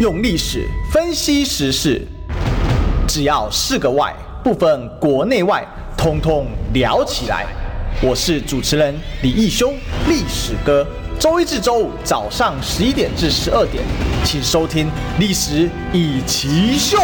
用历史分析时事，只要是个“外”，不分国内外，通通聊起来。我是主持人李义修，历史哥。周一至周五早上十一点至十二点，请收听《历史一起秀》。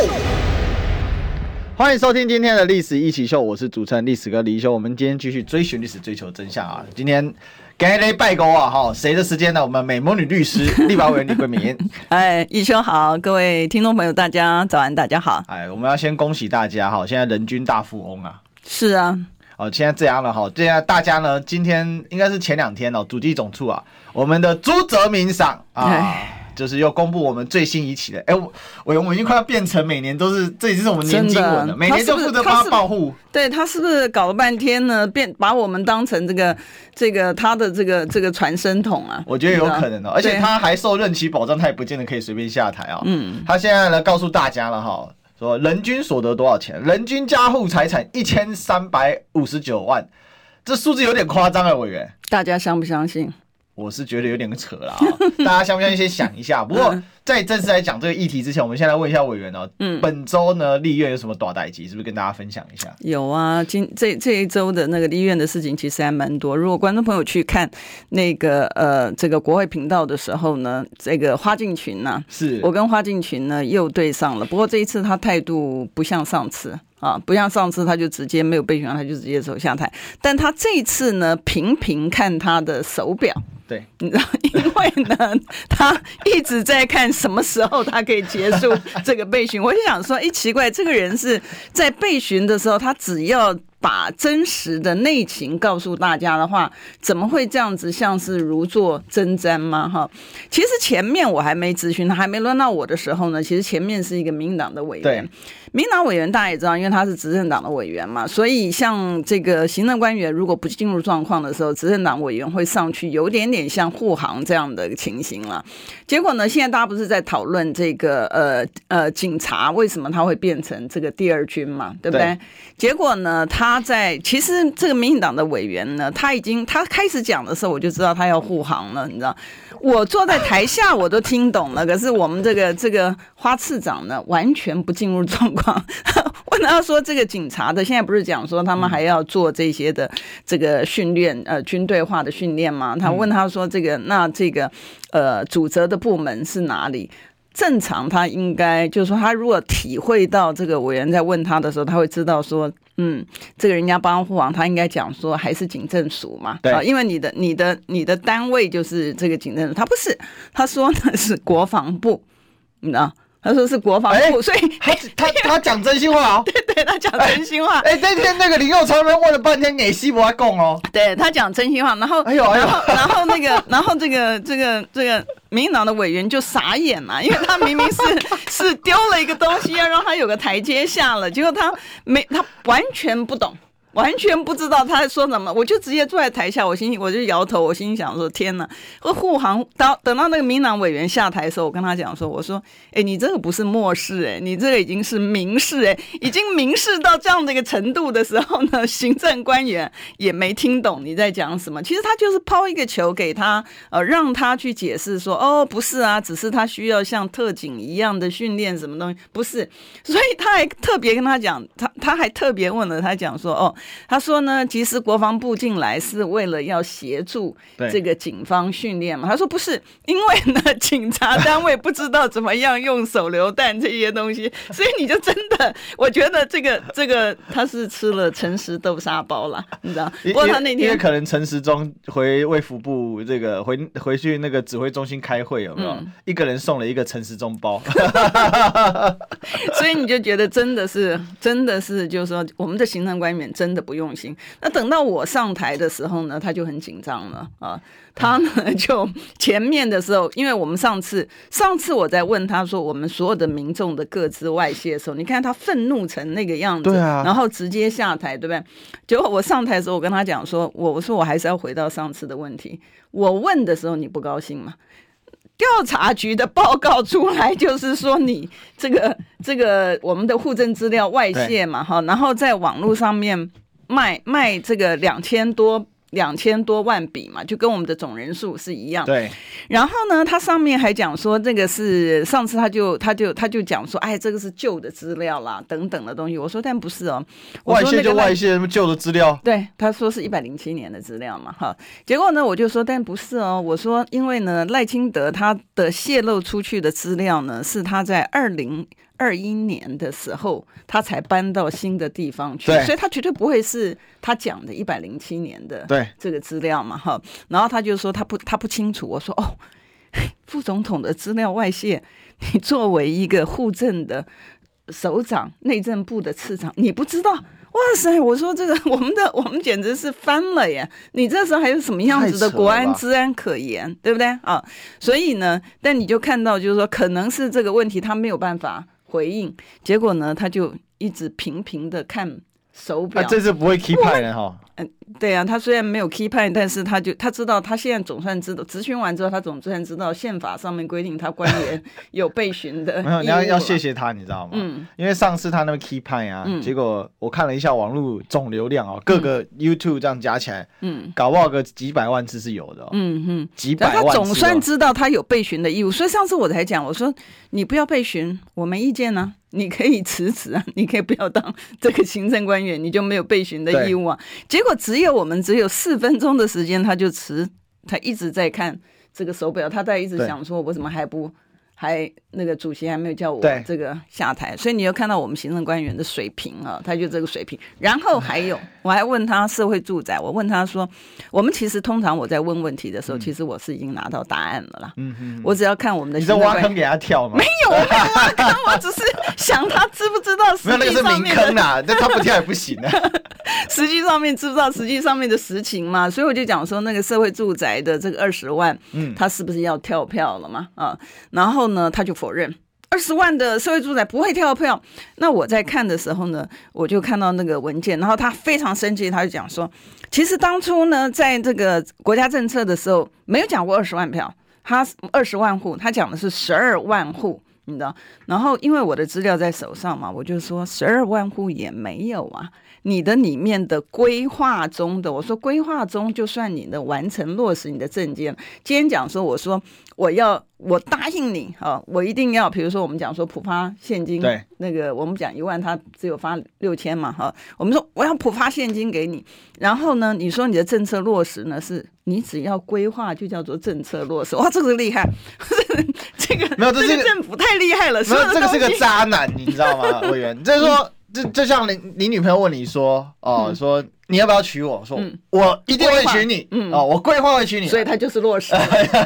欢迎收听今天的《历史一起秀》，我是主持人历史哥李义修。我们今天继续追寻历史，追求真相啊！今天。给雷拜沟啊！哈，谁的时间呢？我们美魔女律师、立法委员李桂敏。哎，医生好，各位听众朋友，大家早安，大家好。哎，我们要先恭喜大家哈，现在人均大富翁啊。是啊。哦，现在这样了哈，现在大家呢，今天应该是前两天哦，主计总处啊，我们的朱泽民赏啊。就是又公布我们最新一期的，哎、欸，我我我已经快要变成每年都是，这已经是我们年经文了，每年就负责帮他报户。对，他是不是搞了半天呢？变把我们当成这个这个他的这个这个传声筒啊？我觉得有可能哦，而且他还受任期保障，他也不见得可以随便下台啊、哦。嗯，他现在呢告诉大家了哈，说人均所得多少钱？人均家户财产一千三百五十九万，这数字有点夸张啊，委员。大家相不相信？我是觉得有点扯了啊，大家相不相信？先想一下。不过在正式来讲这个议题之前，我们先来问一下委员哦。嗯，本周呢，立院有什么大代志？是不是跟大家分享一下？有啊，今这这一周的那个立院的事情其实还蛮多。如果观众朋友去看那个呃这个国会频道的时候呢，这个花敬群呢、啊，是我跟花敬群呢又对上了。不过这一次他态度不像上次啊，不像上次他就直接没有备询，他就直接走下台。但他这次呢，频频看他的手表。对，你知道，因为呢，他一直在看什么时候他可以结束这个备询。我就想说，哎，奇怪，这个人是在备询的时候，他只要。把真实的内情告诉大家的话，怎么会这样子像是如坐针毡吗？哈，其实前面我还没咨询他，还没轮到我的时候呢，其实前面是一个民进党的委员。对，民进党委员大家也知道，因为他是执政党的委员嘛，所以像这个行政官员如果不进入状况的时候，执政党委员会上去，有点点像护航这样的情形了。结果呢，现在大家不是在讨论这个呃呃警察为什么他会变成这个第二军嘛，对不对？对，结果呢，他。他在其实这个民进党的委员呢，他已经他开始讲的时候，我就知道他要护航了，你知道？我坐在台下我都听懂了，可是我们这个这个花次长呢，完全不进入状况。问他说：“这个警察的现在不是讲说他们还要做这些的这个训练，呃，军队化的训练吗？”他问他说：“这个那这个呃，主责的部门是哪里？”正常他应该就是说，他如果体会到这个委员在问他的时候，他会知道说。嗯，这个人家帮护航，他应该讲说还是警政署嘛？对，因为你的、你的、你的单位就是这个警政署，他不是，他说的是国防部，你知道。他说是国防部，欸、所以他他他讲真心话哦。对对，他讲真心话。哎、欸，那、欸、天那个林右昌问了半天，给西伯讲哦。对他讲真心话，然后，哎呦，然后，然后那个，然后这个这个这个民进党的委员就傻眼了，因为他明明是 是丢了一个东西，要让他有个台阶下了，结果他没，他完全不懂。完全不知道他在说什么，我就直接坐在台下，我心我就摇头，我心想说：天哪！我护航到等到那个民党委员下台的时候，我跟他讲说：我说，哎，你这个不是漠视，哎，你这个已经是明示，哎，已经明示到这样的一个程度的时候呢，行政官员也没听懂你在讲什么。其实他就是抛一个球给他，呃，让他去解释说：哦，不是啊，只是他需要像特警一样的训练什么东西，不是。所以他还特别跟他讲，他他还特别问了他讲说：哦。他说呢，其实国防部进来是为了要协助这个警方训练嘛。他说不是，因为呢，警察单位不知道怎么样用手榴弹这些东西，所以你就真的，我觉得这个这个他是吃了诚实豆沙包了，你知道？不过他那天因为可能陈时中回卫福部这个回回去那个指挥中心开会有没有？嗯、一个人送了一个陈时中包，所以你就觉得真的是真的是就是说我们的行政官员真。真的不用心。那等到我上台的时候呢，他就很紧张了啊。他呢，就前面的时候，因为我们上次上次我在问他说，我们所有的民众的各自外泄的时候，你看他愤怒成那个样子，对啊，然后直接下台，对不对？结果我上台的时候，我跟他讲说，我我说我还是要回到上次的问题。我问的时候你不高兴吗？调查局的报告出来，就是说你这个这个我们的户政资料外泄嘛，哈，然后在网络上面卖卖这个两千多两千多万笔嘛，就跟我们的总人数是一样。对。然后呢，他上面还讲说，这个是上次他就他就他就讲说，哎，这个是旧的资料啦，等等的东西。我说，但不是哦，外泄就外泄，什么旧的资料？对，他说是一百零七年的资料嘛，哈。结果呢，我就说，但不是哦。我说，因为呢，赖清德他的泄露出去的资料呢，是他在二零。二一年的时候，他才搬到新的地方去，所以他绝对不会是他讲的一百零七年的这个资料嘛，哈。然后他就说他不他不清楚，我说哦，副总统的资料外泄，你作为一个护政的首长、内政部的次长，你不知道？哇塞！我说这个 我们的我们简直是翻了耶！你这时候还有什么样子的国安治安可言，对不对啊？所以呢，但你就看到就是说，可能是这个问题他没有办法。回应，结果呢，他就一直频频的看手表。这次不会 key 派的哈。嗯，对啊，他虽然没有 key 派，但是他就他知道，他现在总算知道，质询完之后，他总算知道宪法上面规定他官员 有被询的。没有，你要要谢谢他，你知道吗？嗯。因为上次他那个 key 派啊、嗯，结果我看了一下网络总流量啊、哦，各个 YouTube 这样加起来，嗯，搞不好个几百万次是有的、哦。嗯哼，几百万。他总算知道他有被询的义务，所以上次我才讲，我说你不要被询，我没意见呢、啊。你可以辞职啊，你可以不要当这个行政官员，你就没有被询的义务啊。结果只有我们只有四分钟的时间，他就迟，他一直在看这个手表，他在一直想说，我怎么还不。还那个主席还没有叫我这个下台，所以你又看到我们行政官员的水平啊，他就这个水平。然后还有，我还问他社会住宅，我问他说，我们其实通常我在问问题的时候，嗯、其实我是已经拿到答案了啦。嗯嗯，我只要看我们的行政官员。你在挖坑给他跳吗？没有，我没有挖坑，我只是想他知不知道实际上面。没有，那个是明坑啊，那他不跳也不行啊。实际上面知不知道实际上面的实情嘛？所以我就讲说，那个社会住宅的这个二十万，嗯，他是不是要跳票了嘛？啊，然后呢，他就否认二十万的社会住宅不会跳票。那我在看的时候呢，我就看到那个文件，然后他非常生气，他就讲说，其实当初呢，在这个国家政策的时候，没有讲过二十万票，他二十万户，他讲的是十二万户，你知道？然后因为我的资料在手上嘛，我就说十二万户也没有啊。你的里面的规划中的，我说规划中就算你的完成落实你的证件。今天讲说，我说我要我答应你啊，我一定要，比如说我们讲说普发现金，对，那个我们讲一万，他只有发六千嘛哈，我们说我要普发现金给你，然后呢，你说你的政策落实呢，是你只要规划就叫做政策落实，哇，这个厉害，这个没有，这个政府太厉害了，没有，这个是个渣男，你知道吗，委员，就是说。就就像你你女朋友问你说哦、说你要不要娶我？说、嗯、我一定会娶你。嗯哦，我规划会娶你。所以他就是落实，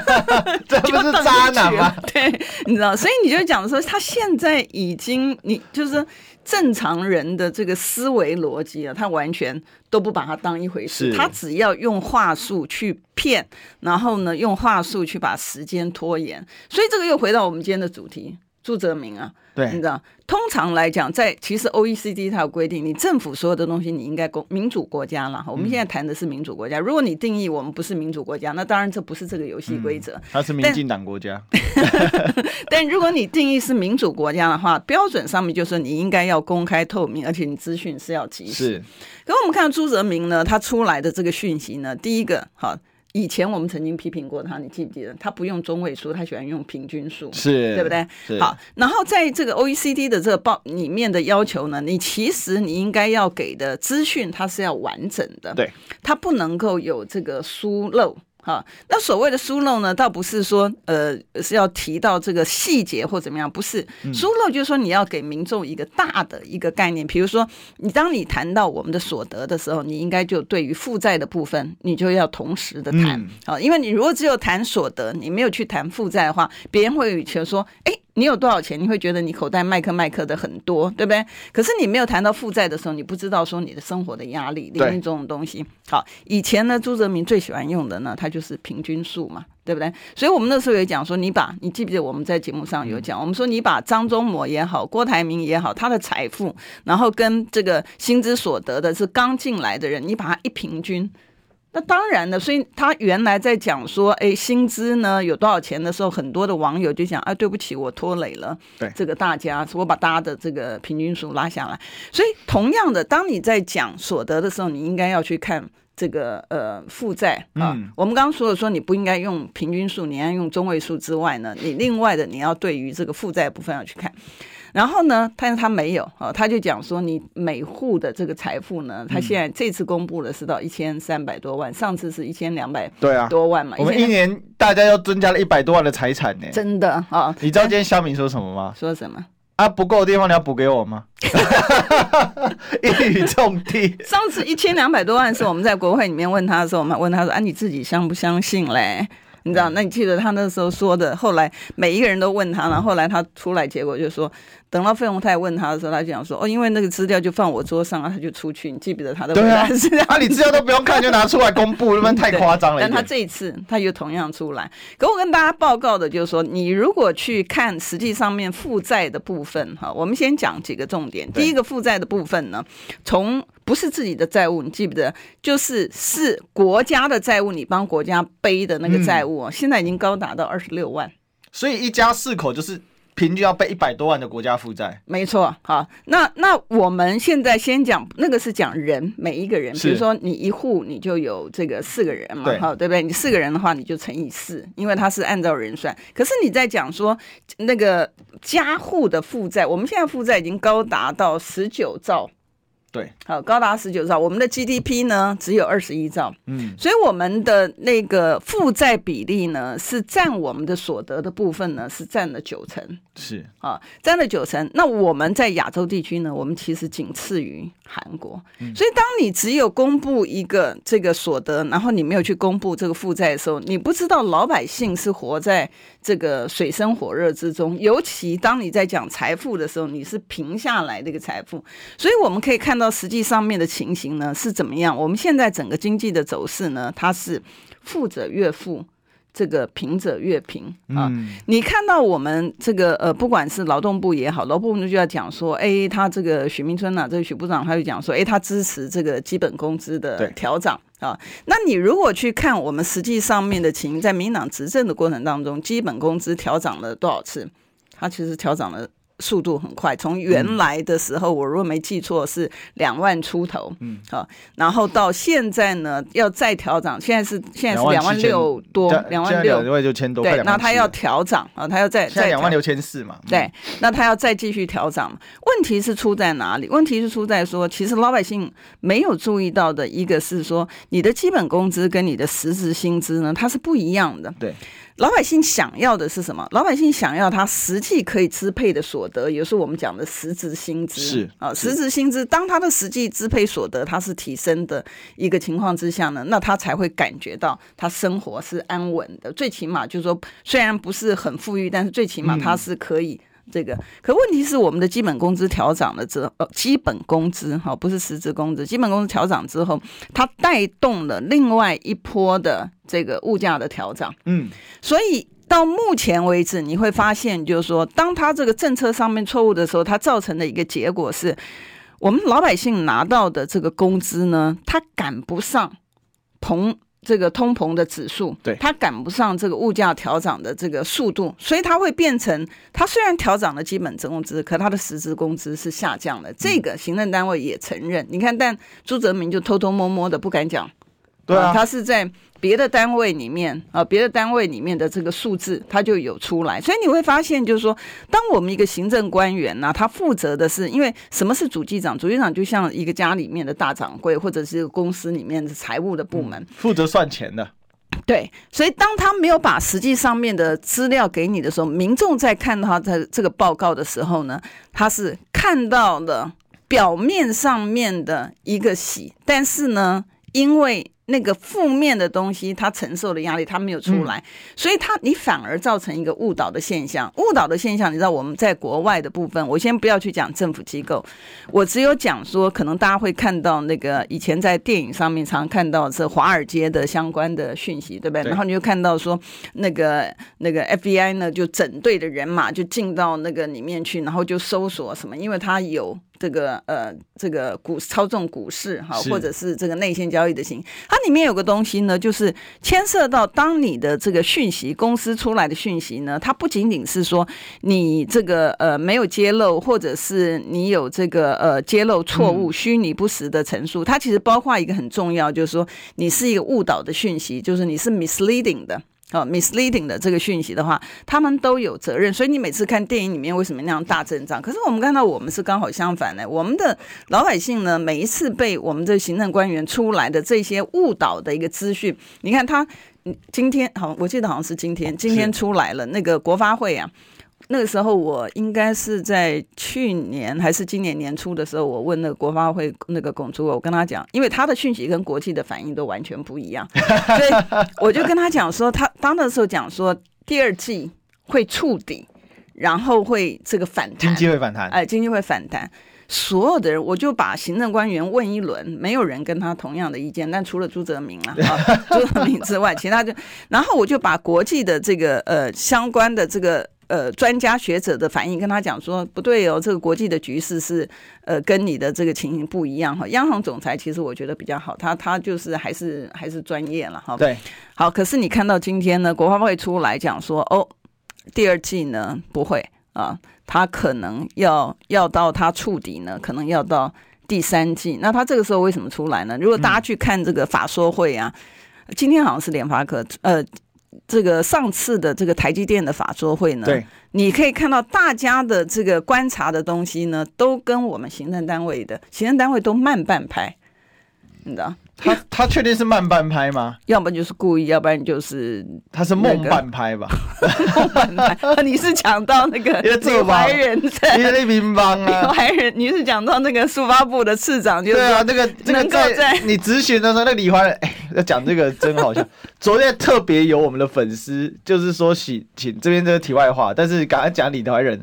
这不是渣男吗？对，你知道，所以你就讲说，他现在已经你就是正常人的这个思维逻辑啊，他完全都不把它当一回事，他只要用话术去骗，然后呢，用话术去把时间拖延。所以这个又回到我们今天的主题，朱泽明啊。对，你知道，通常来讲，在其实 OECD 它有规定，你政府所有的东西你应该公民主国家了。我们现在谈的是民主国家，如果你定义我们不是民主国家，那当然这不是这个游戏规则。它是民进党国家。但，但如果你定义是民主国家的话，标准上面就是你应该要公开透明，而且你资讯是要及时。是。可我们看到朱泽明呢，他出来的这个讯息呢，第一个好。以前我们曾经批评过他，你记不记得？他不用中位数，他喜欢用平均数，是，对不对？好，然后在这个 OECD 的这个报里面的要求呢，你其实你应该要给的资讯，它是要完整的，对，它不能够有这个疏漏。好，那所谓的疏漏呢，倒不是说呃是要提到这个细节或怎么样，不是疏漏，就是说你要给民众一个大的一个概念。比如说，你当你谈到我们的所得的时候，你应该就对于负债的部分，你就要同时的谈。好，因为你如果只有谈所得，你没有去谈负债的话，别人会觉得说，哎。你有多少钱？你会觉得你口袋麦克麦克的很多，对不对？可是你没有谈到负债的时候，你不知道说你的生活的压力，里面这种东西。好，以前呢，朱泽民最喜欢用的呢，他就是平均数嘛，对不对？所以我们那时候也讲说，你把你记不记得我们在节目上有讲，我们说你把张忠谋也好，郭台铭也好，他的财富，然后跟这个薪资所得的是刚进来的人，你把它一平均。那当然了，所以他原来在讲说，哎，薪资呢有多少钱的时候，很多的网友就讲，啊，对不起，我拖累了对这个大家，我把大家的这个平均数拉下来。所以同样的，当你在讲所得的时候，你应该要去看这个呃负债啊，嗯、我们刚刚说了说你不应该用平均数，你要用中位数之外呢，你另外的你要对于这个负债部分要去看。然后呢，但是他没有啊，他就讲说你每户的这个财富呢，他现在这次公布的是到一千三百多万，上次是一千两百对啊多万嘛。我们一年大家又增加了一百多万的财产呢，真的啊。你知道今天肖明说什么吗？说什么？啊，不够的地方你要补给我吗？一语中的。上次一千两百多万是我们在国会里面问他的时候，我们问他说：“啊，你自己相不相信嘞？”你知道？那你记得他那时候说的，后来每一个人都问他，然后后来他出来，结果就说。等到费鸿泰问他的时候，他就讲说：“哦，因为那个资料就放我桌上啊，他就出去。你记不得他的回答是这样？啊，你资料都不用看就拿出来公布，那太夸张了。但他这一次他又同样出来。可我跟大家报告的就是说，你如果去看实际上面负债的部分，哈，我们先讲几个重点。第一个负债的部分呢，从不是自己的债务，你记不得？就是是国家的债务，你帮国家背的那个债务，现在已经高达到二十六万。所以一家四口就是。平均要背一百多万的国家负债，没错。好，那那我们现在先讲那个是讲人，每一个人，比如说你一户你就有这个四个人嘛，好，对不对？你四个人的话，你就乘以四，因为它是按照人算。可是你在讲说那个家户的负债，我们现在负债已经高达到十九兆。对，好，高达十九兆，我们的 GDP 呢只有二十一兆，嗯，所以我们的那个负债比例呢是占我们的所得的部分呢是占了九成，是啊，占了九成。那我们在亚洲地区呢，我们其实仅次于韩国，所以当你只有公布一个这个所得，然后你没有去公布这个负债的时候，你不知道老百姓是活在这个水深火热之中。尤其当你在讲财富的时候，你是平下来的一个财富，所以我们可以看到。到实际上面的情形呢是怎么样？我们现在整个经济的走势呢，它是富者越富，这个贫者越贫啊。嗯、你看到我们这个呃，不管是劳动部也好，劳动部就要讲说，哎，他这个许明春呐、啊，这个许部长他就讲说，哎，他支持这个基本工资的调涨啊。那你如果去看我们实际上面的情形，在民党执政的过程当中，基本工资调涨了多少次？他其实调涨了。速度很快，从原来的时候，我如果没记错是两万出头，嗯，好，然后到现在呢，要再调涨，现在是现在是两万六多，两万六，两万六千多，对，那他要调涨啊，他要再再两万六千四嘛，对，那他要再继续调涨，问题是出在哪里？问题是出在说，其实老百姓没有注意到的一个是说，你的基本工资跟你的实质薪资呢，它是不一样的，对。老百姓想要的是什么？老百姓想要他实际可以支配的所得，也就是我们讲的实质薪资。是啊，实质薪资，当他的实际支配所得它是提升的一个情况之下呢，那他才会感觉到他生活是安稳的。最起码就是说，虽然不是很富裕，但是最起码他是可以。嗯这个，可问题是我们的基本工资调涨了之后，呃，基本工资哈，不是实质工资，基本工资调涨之后，它带动了另外一波的这个物价的调涨。嗯，所以到目前为止，你会发现，就是说，当它这个政策上面错误的时候，它造成的一个结果是，我们老百姓拿到的这个工资呢，它赶不上同。这个通膨的指数，对，它赶不上这个物价调涨的这个速度，所以它会变成，它虽然调涨了基本工资，可它的实质工资是下降的。这个行政单位也承认。嗯、你看，但朱泽明就偷偷摸摸的不敢讲。对啊，他是在别的单位里面啊，别的单位里面的这个数字，他就有出来。所以你会发现，就是说，当我们一个行政官员呢、啊，他负责的是，因为什么是主机长？主机长就像一个家里面的大掌柜，或者是一个公司里面的财务的部门，嗯、负责算钱的。对，所以当他没有把实际上面的资料给你的时候，民众在看他的这个报告的时候呢，他是看到了表面上面的一个喜，但是呢，因为那个负面的东西，他承受的压力他没有出来，嗯、所以他你反而造成一个误导的现象。误导的现象，你知道我们在国外的部分，我先不要去讲政府机构，我只有讲说，可能大家会看到那个以前在电影上面常看到是华尔街的相关的讯息，对不对？对，然后你就看到说，那个那个 FBI 呢，就整队的人马就进到那个里面去，然后就搜索什么，因为他有这个呃这个股操纵股市哈，或者是这个内线交易的行，它里面有个东西呢，就是牵涉到当你的这个讯息公司出来的讯息呢，它不仅仅是说你这个呃没有揭露，或者是你有这个呃揭露错误、虚拟不实的陈述，它其实包括一个很重要，就是说你是一个误导的讯息，就是你是 misleading 的。哦，misleading 的这个讯息的话，他们都有责任。所以你每次看电影里面为什么那样大阵仗？可是我们看到我们是刚好相反的，我们的老百姓呢，每一次被我们的行政官员出来的这些误导的一个资讯，你看他今天好，我记得好像是今天，今天出来了那个国发会啊。那个时候我应该是在去年还是今年年初的时候，我问那个国发会那个龚主任，我跟他讲，因为他的讯息跟国际的反应都完全不一样，所以我就跟他讲说，他当的时候讲说第二季会触底，然后会这个反弹，经济会反弹，哎，经济会反弹。所有的人，我就把行政官员问一轮，没有人跟他同样的意见，但除了朱泽明了 啊，朱泽明之外，其他就，然后我就把国际的这个呃相关的这个。呃，专家学者的反应跟他讲说不对哦，这个国际的局势是呃跟你的这个情形不一样哈。央行总裁其实我觉得比较好，他他就是还是还是专业了哈。对，好，可是你看到今天呢，国发会出来讲说哦，第二季呢不会啊，他可能要要到他触底呢，可能要到第三季。那他这个时候为什么出来呢？如果大家去看这个法说会啊，嗯、今天好像是联发科呃。这个上次的这个台积电的法说会呢，对，你可以看到大家的这个观察的东西呢，都跟我们行政单位的行政单位都慢半拍，你知道。他他确定是慢半拍吗？要不就是故意，要不然就是他是梦半拍吧？梦半拍，你是讲到那个 李怀仁在李平邦啊？李怀仁，你是讲到那个速发部的次长，就是对啊，那个这个在你质询的时候，那李怀仁哎，要讲这个真好笑。昨天特别有我们的粉丝，就是说请请这边这个题外话，但是刚刚讲李怀仁，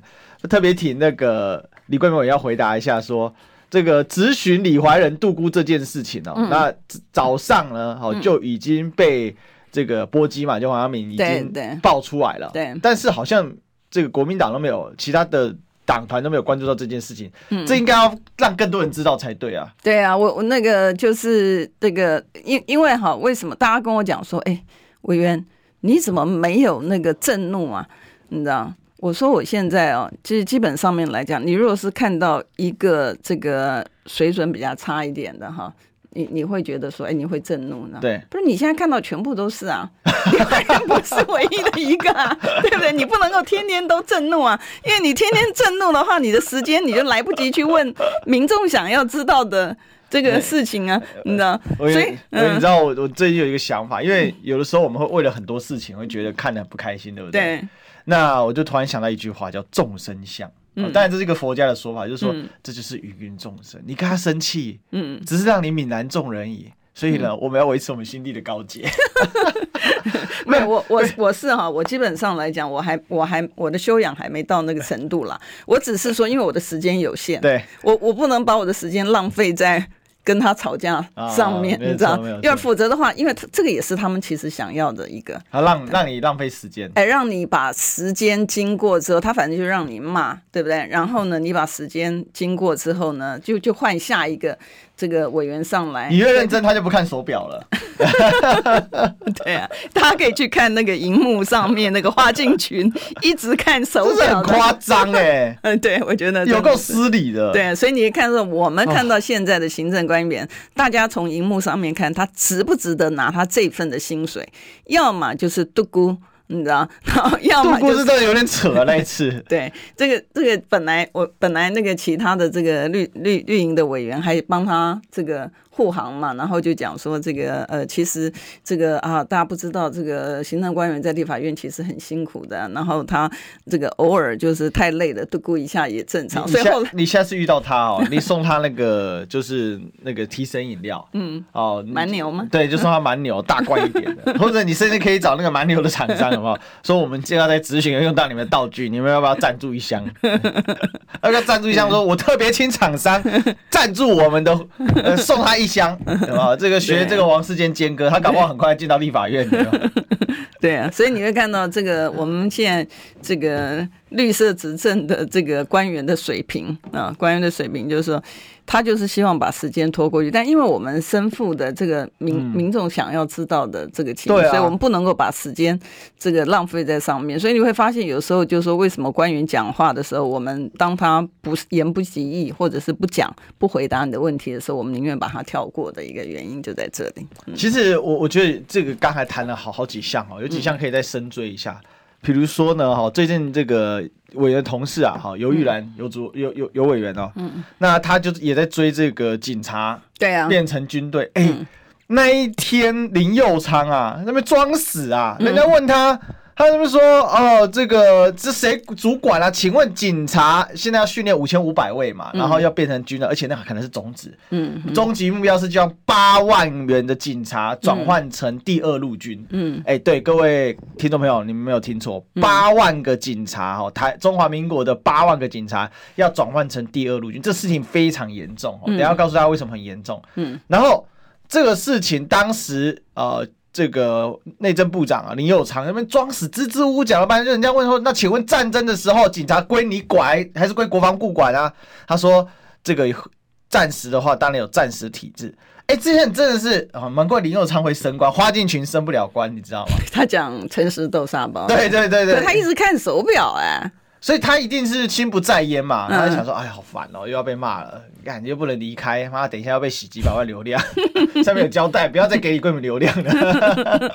特别请那个李贵美要回答一下说。这个质询李怀仁度估这件事情哦，嗯、那早上呢，好就已经被这个波基嘛，就黄阳明已经爆出来了。对，但是好像这个国民党都没有，其他的党团都没有关注到这件事情。嗯，这应该要让更多人知道才对啊。对啊，我我那个就是这个，因因为哈，为什么大家跟我讲说，哎，委员你怎么没有那个震怒啊？你知道？我说我现在哦，就是基本上面来讲，你如果是看到一个这个水准比较差一点的哈，你你会觉得说，哎，你会震怒呢？对，不是你现在看到全部都是啊，你不是唯一的一个啊，对不对？你不能够天天都震怒啊，因为你天天震怒的话，你的时间你就来不及去问民众想要知道的这个事情啊，你知道？所以，嗯，你知道我我最近有一个想法，因为有的时候我们会为了很多事情会觉得看得很不开心，对不对？对。那我就突然想到一句话，叫众生相。嗯，当然这是一个佛家的说法，就是说这就是芸芸众生。你跟他生气，嗯，只是让你泯然众人矣。所以呢，我们要维持我们心地的高洁。没有，我我我是哈，我基本上来讲，我还我还我的修养还没到那个程度啦。我只是说，因为我的时间有限，对，我我不能把我的时间浪费在。跟他吵架上面，你知道，因为否则的话，因为这个也是他们其实想要的一个，他让让你浪费时间，哎，让你把时间经过之后，他反正就让你骂，对不对？然后呢，你把时间经过之后呢，就就换下一个。这个委员上来，你越认真，他就不看手表了。对啊，大家可以去看那个荧幕上面那个花镜群，一直看手表，这是很夸张哎。嗯，对，我觉得有够失礼的。对，所以你看到，我们看到现在的行政官员，哦、大家从荧幕上面看他值不值得拿他这份的薪水，要么就是独孤。你知道，然后要么就是真的有点扯那一次。对，这个这个本来我本来那个其他的这个绿绿绿营的委员还帮他这个。护航嘛，然后就讲说这个呃，其实这个啊，大家不知道这个行政官员在立法院其实很辛苦的，然后他这个偶尔就是太累了，度过一下也正常。所以后来你下次遇到他哦，你送他那个就是那个提神饮料，嗯，哦，蛮牛吗？对，就送他蛮牛，大罐一点的，或者你甚至可以找那个蛮牛的厂商，好不好？说我们接下来在执行用到你们的道具，你们要不要赞助一箱？那个赞助一箱，说我特别请厂商赞助我们的，呃，送他一。香 对吧？这个学这个王世坚坚哥，他搞不好很快进到立法院。对啊，所以你会看到这个，我们现在这个绿色执政的这个官员的水平啊，官员的水平就是说，他就是希望把时间拖过去，但因为我们身负的这个民、嗯、民众想要知道的这个情况，啊、所以我们不能够把时间这个浪费在上面。所以你会发现，有时候就是说，为什么官员讲话的时候，我们当他不言不及义，或者是不讲、不回答你的问题的时候，我们宁愿把它跳过的一个原因就在这里。嗯、其实我我觉得这个刚才谈了好好几项哦，有几项可以再深追一下。嗯比如说呢，哈，最近这个委员同事啊，哈，尤玉兰游主有有有委员哦，嗯，那他就也在追这个警察，对啊，变成军队，哎，那一天林佑昌啊，那边装死啊，人家问他。他是不是说哦，这个这谁主管啊？请问警察现在要训练五千五百位嘛，然后要变成军人，而且那可能是终止。嗯，终极目标是将八万人的警察转换成第二路军。嗯，哎，对各位听众朋友，你们没有听错，八万个警察哦，台中华民国的八万个警察要转换成第二路军，这事情非常严重哦。等下告诉大家为什么很严重。嗯，然后这个事情当时呃。这个内政部长啊，林佑昌那边装死，支支吾吾讲了半天，就人家问说，那请问战争的时候，警察归你管还是归国防部管啊？他说这个战时的话，当然有战时体制。哎，之前真的是啊，难怪林佑昌会升官，花敬群升不了官，你知道吗？他讲诚实豆沙包，对对对对，他一直看手表哎。所以他一定是心不在焉嘛，他就想说，哎呀，好烦哦，又要被骂了，感觉又不能离开，妈，等一下要被洗几百万流量，上面有交代，不要再给你贵门流量了。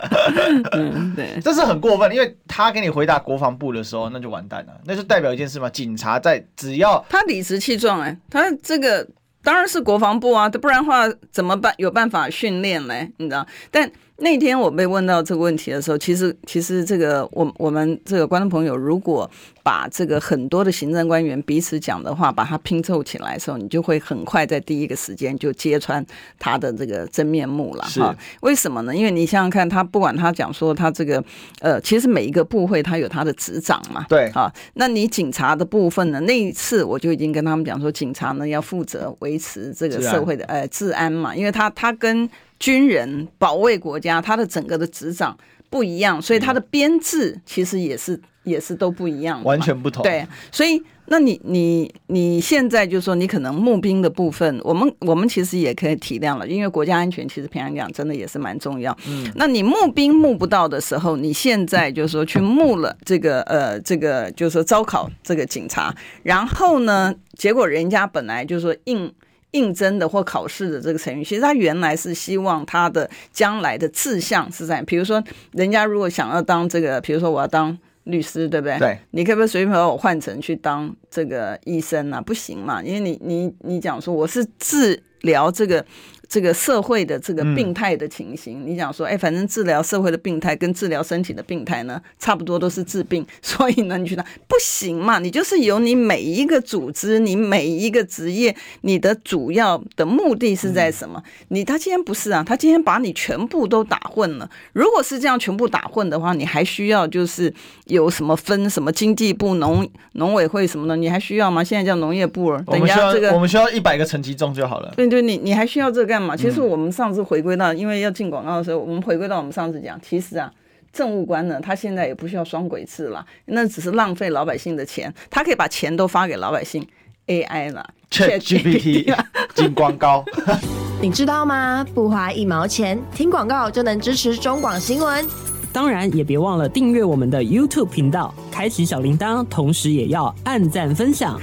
嗯，对，这是很过分，因为他给你回答国防部的时候，那就完蛋了，那就代表一件事嘛，警察在只要他理直气壮，哎，他这个当然是国防部啊，不然的话怎么办？有办法训练嘞？你知道？但。那天我被问到这个问题的时候，其实其实这个我我们这个观众朋友，如果把这个很多的行政官员彼此讲的话，把它拼凑起来的时候，你就会很快在第一个时间就揭穿他的这个真面目了哈。为什么呢？因为你想想看，他不管他讲说他这个呃，其实每一个部会他有他的执掌嘛，对啊。那你警察的部分呢？那一次我就已经跟他们讲说，警察呢要负责维持这个社会的呃治安嘛，因为他他跟军人保卫国家，他的整个的职掌不一样，所以他的编制其实也是也是都不一样，完全不同。对，所以那你你你现在就是说，你可能募兵的部分，我们我们其实也可以体谅了，因为国家安全其实平常讲真的也是蛮重要。嗯，那你募兵募不到的时候，你现在就是说去募了这个呃这个就是说招考这个警察，然后呢，结果人家本来就是说应。应征的或考试的这个成语，其实他原来是希望他的将来的志向是在，比如说，人家如果想要当这个，比如说我要当律师，对不对？对，你可不可以随便把我换成去当这个医生啊？不行嘛，因为你你你讲说我是治疗这个。这个社会的这个病态的情形，嗯、你讲说，哎，反正治疗社会的病态跟治疗身体的病态呢，差不多都是治病，所以呢，你觉得不行嘛？你就是由你每一个组织，你每一个职业，你的主要的目的是在什么？嗯、你他今天不是啊，他今天把你全部都打混了。如果是这样全部打混的话，你还需要就是有什么分什么经济部、农农委会什么的，你还需要吗？现在叫农业部了，等一下这个我们需要一百个层级中就好了。对对，你你还需要这个。其实我们上次回归到，因为要进广告的时候，我们回归到我们上次讲，其实啊，政务官呢，他现在也不需要双轨制了，那只是浪费老百姓的钱，他可以把钱都发给老百姓，AI 了，ChatGPT 进广告，你知道吗？不花一毛钱，听广告就能支持中广新闻。当然也别忘了订阅我们的 YouTube 频道，开启小铃铛，同时也要按赞分享。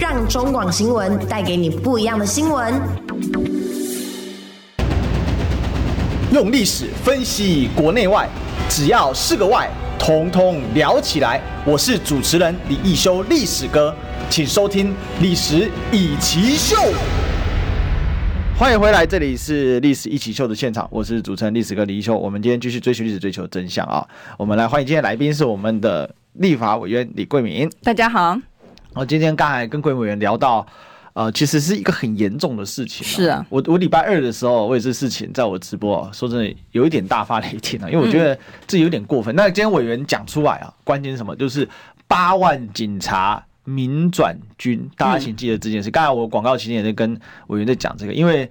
让中广新闻带给你不一样的新闻。用历史分析国内外，只要是个“外”，统统聊起来。我是主持人李易修，历史哥，请收听《历史易起 SHOW》。欢迎回来，这里是《历史一起 SHOW》的现场，我是主持人历史哥李易修。我们今天继续追寻历史，追求真相啊！我们来欢迎今天来宾是我们的立法委员李桂敏。大家好。我今天刚才跟贵委员聊到，呃，其实是一个很严重的事情。是啊，我我礼拜二的时候，我也是事情在我直播，说真的有一点大发雷霆啊，因为我觉得这有点过分。嗯、那今天委员讲出来啊，关键是什么？就是八万警察民转军，大家请记得这件事。刚、嗯、才我广告期间也在跟委员在讲这个，因为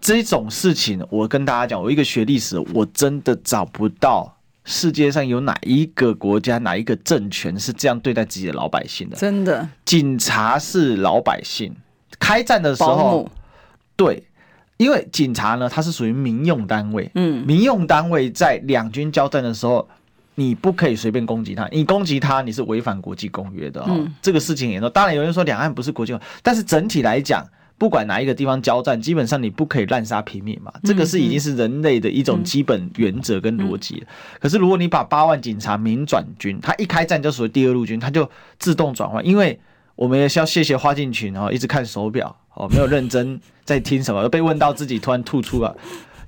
这种事情，我跟大家讲，我一个学历史，我真的找不到。世界上有哪一个国家、哪一个政权是这样对待自己的老百姓的？真的，警察是老百姓，开战的时候，对，因为警察呢，它是属于民用单位，嗯，民用单位在两军交战的时候，你不可以随便攻击他，你攻击他，你是违反国际公约的哦。嗯、这个事情也说，当然有人说两岸不是国际，但是整体来讲。不管哪一个地方交战，基本上你不可以滥杀平民嘛，这个是已经是人类的一种基本原则跟逻辑。可是如果你把八万警察民转军，他一开战就属于第二路军，他就自动转换。因为我们也是要谢谢花进群哦，一直看手表哦，没有认真在听什么，被问到自己突然吐出了，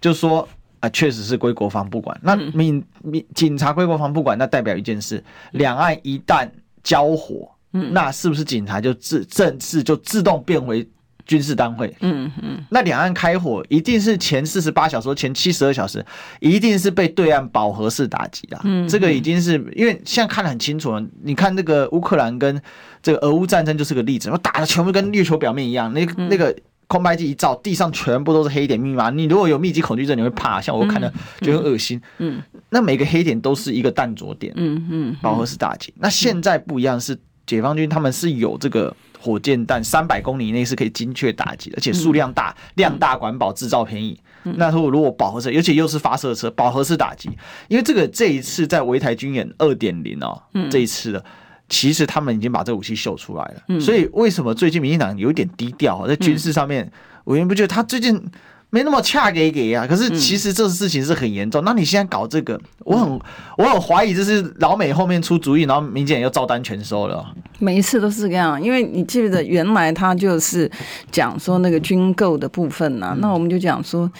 就说啊，确实是归国防不管。那民民警察归国防不管，那代表一件事：两岸一旦交火，那是不是警察就自正式就自动变为？军事单位，嗯嗯，那两岸开火一定是前四十八小时、前七十二小时，一定是被对岸饱和式打击的。嗯，这个已经是因为现在看得很清楚了。你看这个乌克兰跟这个俄乌战争就是个例子，我打的全部跟月球表面一样，那那个空白机一照，地上全部都是黑点密码。你如果有密集恐惧症，你会怕。像我看的就很恶心。嗯，那每个黑点都是一个弹着点。嗯嗯，饱和式打击。那现在不一样，是解放军他们是有这个。火箭弹三百公里以内是可以精确打击，而且数量大，量大管饱，制造便宜。那如果如果饱和式，而且又是发射车，饱和式打击，因为这个这一次在围台军演二点零哦，这一次的，其实他们已经把这武器秀出来了。所以为什么最近民进党有一点低调，在军事上面，我原不觉得他最近。没那么恰给给啊，可是其实这事情是很严重。嗯、那你现在搞这个，我很我很怀疑这是老美后面出主意，然后民进党又照单全收了。每一次都是这样，因为你记不记得原来他就是讲说那个军购的部分呢、啊，嗯、那我们就讲说。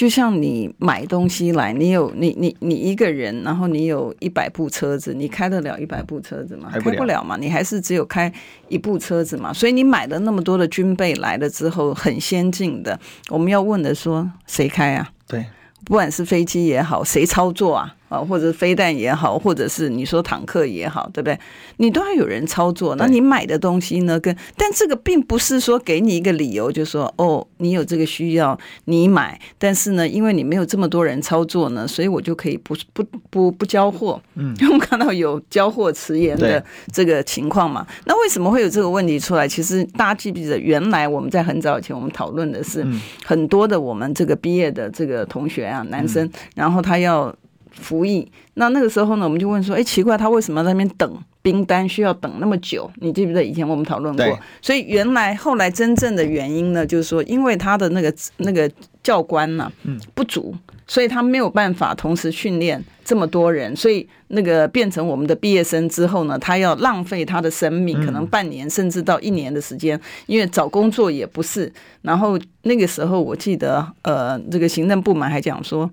就像你买东西来，你有你你你一个人，然后你有一百部车子，你开得了一百部车子吗？开不，了嘛，你还是只有开一部车子嘛。所以你买了那么多的军备来了之后，很先进的，我们要问的说谁开啊？对。不管是飞机也好，谁操作啊？啊，或者飞弹也好，或者是你说坦克也好，对不对？你都要有人操作。那你买的东西呢？跟但这个并不是说给你一个理由，就说哦，你有这个需要，你买。但是呢，因为你没有这么多人操作呢，所以我就可以不不不不交货。嗯，我们看到有交货迟延的这个情况嘛？那为什么会有这个问题出来？其实大家记不记得，原来我们在很早以前我们讨论的是，很多的我们这个毕业的这个同学啊，男生，然后他要。服役，那那个时候呢，我们就问说，哎，奇怪，他为什么在那边等兵单需要等那么久？你记不记得以前我们讨论过？所以原来后来真正的原因呢，就是说，因为他的那个那个教官呢、啊，不足，所以他没有办法同时训练这么多人，所以那个变成我们的毕业生之后呢，他要浪费他的生命，可能半年甚至到一年的时间，因为找工作也不是。然后那个时候我记得，呃，这个行政部门还讲说。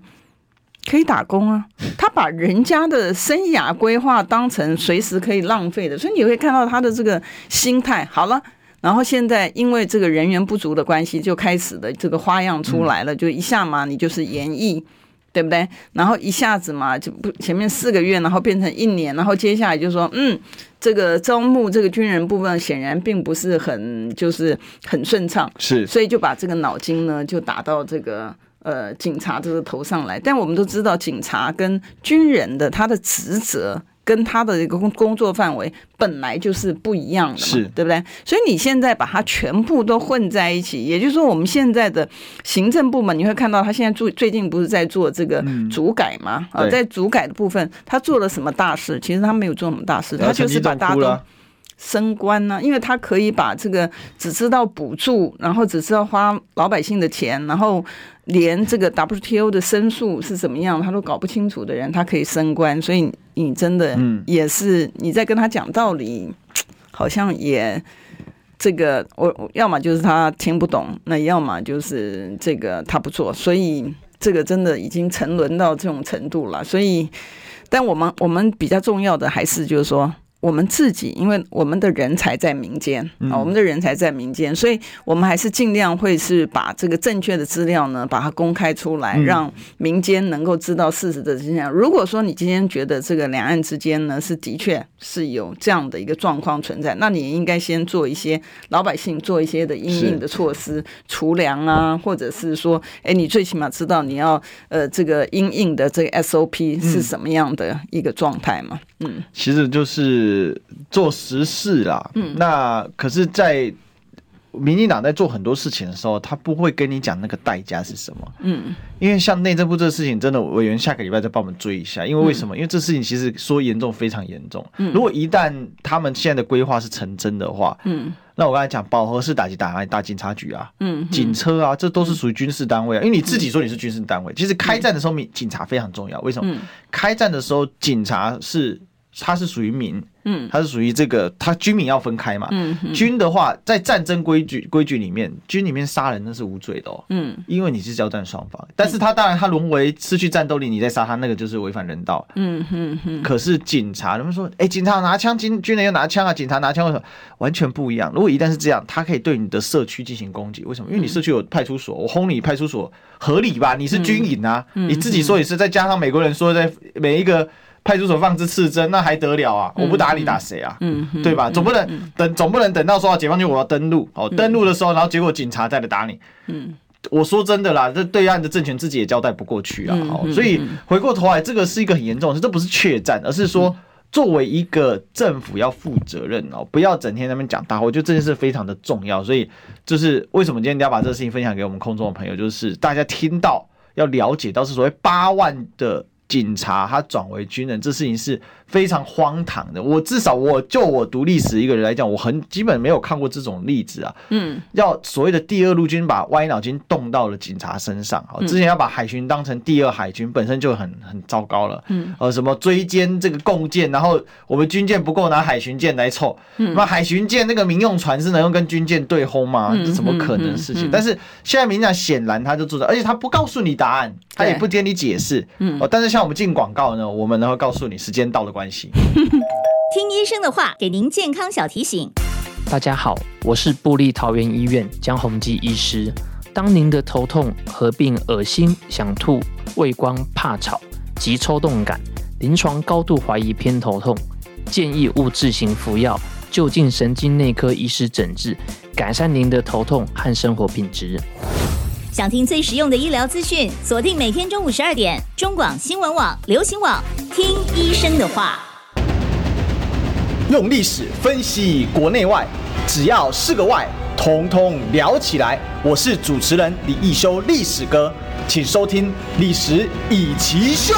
可以打工啊，他把人家的生涯规划当成随时可以浪费的，所以你会看到他的这个心态。好了，然后现在因为这个人员不足的关系，就开始的这个花样出来了，就一下嘛，你就是演绎，对不对？然后一下子嘛，就不前面四个月，然后变成一年，然后接下来就说，嗯，这个招募这个军人部分显然并不是很就是很顺畅，是，所以就把这个脑筋呢就打到这个。呃，警察这个头上来，但我们都知道，警察跟军人的他的职责跟他的一个工工作范围本来就是不一样的嘛，是对不对？所以你现在把它全部都混在一起，也就是说，我们现在的行政部门，你会看到他现在最最近不是在做这个主改吗？啊、嗯，在主改的部分，他做了什么大事？其实他没有做什么大事，他就是把大家都升官呢、啊，因为他可以把这个只知道补助，然后只知道花老百姓的钱，然后。连这个 WTO 的申诉是怎么样，他都搞不清楚的人，他可以升官，所以你真的也是你在跟他讲道理，好像也这个我要么就是他听不懂，那要么就是这个他不做，所以这个真的已经沉沦到这种程度了。所以，但我们我们比较重要的还是就是说，我们自己，因为我们的人才在民间啊，嗯、我们的人才在民间，所以我们还是尽量会是把这个正确的资料呢，把它公开出来，让民间能够知道事实的真相。如果说你今天觉得这个两岸之间呢是的确是有这样的一个状况存在，那你也应该先做一些老百姓做一些的因应的措施，除粮啊，或者是说，哎，你最起码知道你要呃这个因应的这个 SOP 是什么样的一个状态嘛？嗯，其实就是。做实事啦，嗯，那可是，在民进党在做很多事情的时候，他不会跟你讲那个代价是什么，嗯，因为像内政部这个事情，真的委员下个礼拜再帮我们追一下，因为为什么？因为这事情其实说严重非常严重，嗯，如果一旦他们现在的规划是成真的话，嗯，那我刚才讲饱和式打击打打警察局啊，嗯，警车啊，这都是属于军事单位啊，因为你自己说你是军事单位，其实开战的时候，警察非常重要，为什么？开战的时候，警察是。它是属于民，嗯，它是属于这个，它军民要分开嘛，嗯，军的话，在战争规矩规矩里面，军里面杀人那是无罪的哦，嗯，因为你是交战双方，但是他当然他沦为失去战斗力，你再杀他，那个就是违反人道，嗯嗯嗯。可是警察，他们说，哎，警察拿枪，军军人又拿枪啊，警察拿枪为什么？完全不一样。如果一旦是这样，他可以对你的社区进行攻击，为什么？因为你社区有派出所，我轰你派出所合理吧？你是军营啊，你自己说也是，再加上美国人说在每一个。派出所放置刺针，那还得了啊！我不打你打谁啊？嗯，对吧？总不能等，总不能等到说解放军我要登陆哦，登陆的时候，然后结果警察再来打你。嗯，我说真的啦，这对岸的政权自己也交代不过去啊。哦，所以回过头来，这个是一个很严重的事，这不是怯战，而是说作为一个政府要负责任哦，不要整天在那边讲大话。我觉得这件事非常的重要，所以就是为什么今天要把这个事情分享给我们空中的朋友，就是大家听到要了解到是所谓八万的。警察他转为军人，这事情是非常荒唐的。我至少我就我读历史一个人来讲，我很基本没有看过这种例子啊。嗯，要所谓的第二陆军把歪脑筋动到了警察身上，好，之前要把海巡当成第二海军，本身就很很糟糕了。嗯，呃，什么追歼这个共建，然后我们军舰不够拿海巡舰来凑，那海巡舰那个民用船是能够跟军舰对轰吗？这怎么可能的事情？但是现在民进党显然他就做到，而且他不告诉你答案，他也不跟你解释。嗯，哦，但是像。我们进广告呢？我们然后告诉你时间到的关系。听医生的话，给您健康小提醒。大家好，我是布利桃园医院江宏基医师。当您的头痛合并恶心、想吐、畏光、怕吵及抽动感，临床高度怀疑偏头痛，建议勿自行服药，就近神经内科医师诊治，改善您的头痛和生活品质。想听最实用的医疗资讯，锁定每天中午十二点，中广新闻网、流行网，听医生的话。用历史分析国内外，只要是个“外”，统统聊起来。我是主持人李一修，历史哥，请收听《历史以奇秀》。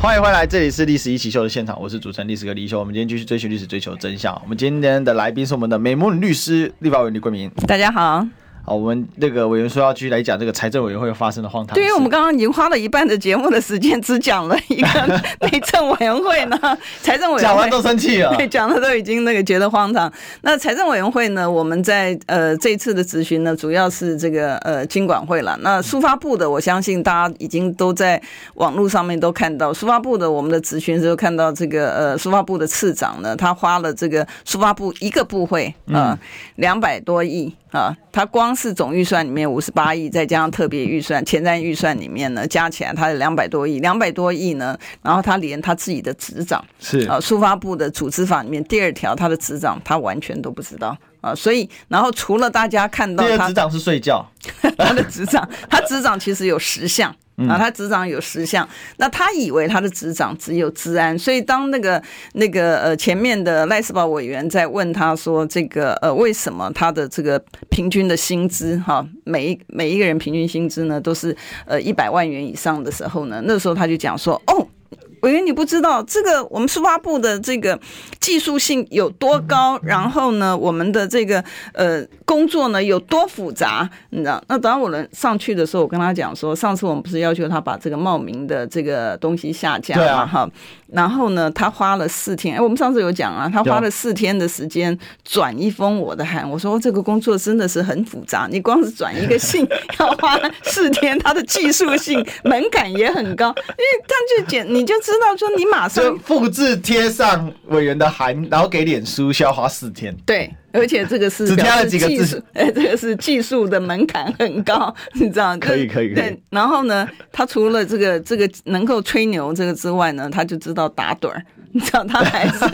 欢迎回来，这里是《历史一起秀》的现场，我是主持人历史哥李易修。我们今天继续追寻历史，追求真相。我们今天的来宾是我们的美魔女律师立法委员李桂明。大家好。好，我们那个委员说要继续来讲这个财政委员会发生的荒唐。对于我们刚刚已经花了一半的节目的时间，只讲了一个 内政委员会呢，财政委员会讲完都生气了，对，讲的都已经那个觉得荒唐。那财政委员会呢，我们在呃这一次的咨询呢，主要是这个呃经管会了。那书发部的，我相信大家已经都在网络上面都看到，书发部的我们的咨询时候看到这个呃书发部的次长呢，他花了这个书发部一个部会啊两百多亿。啊，他光是总预算里面五十八亿，再加上特别预算、前瞻预算里面呢，加起来他有两百多亿，两百多亿呢，然后他连他自己的执掌是。啊，书发部的组织法里面第二条，他的执掌他完全都不知道啊，所以然后除了大家看到他执掌是睡觉，他的执掌，他执掌其实有十项。啊，他执掌有十项，那他以为他的执掌只有治安，所以当那个那个呃前面的赖斯堡委员在问他说这个呃为什么他的这个平均的薪资哈，每一每一个人平均薪资呢都是呃一百万元以上的时候呢，那时候他就讲说哦。委员，你不知道这个我们书发部的这个技术性有多高，然后呢，我们的这个呃工作呢有多复杂，你知道？那等到我们上去的时候，我跟他讲说，上次我们不是要求他把这个冒名的这个东西下架嘛？哈、啊，然后呢，他花了四天，哎，我们上次有讲啊，他花了四天的时间转一封我的函。我说这个工作真的是很复杂，你光是转一个信 要花四天，他的技术性门槛也很高，因为他就简，你就知道说你马上复制贴上委员的函，然后给脸书需要花四天。对。而且这个是只加了几个字，哎，这个是技术的门槛很高，你知道？可以可以可以。对，然后呢，他除了这个这个能够吹牛这个之外呢，他就知道打盹儿，你知道他还是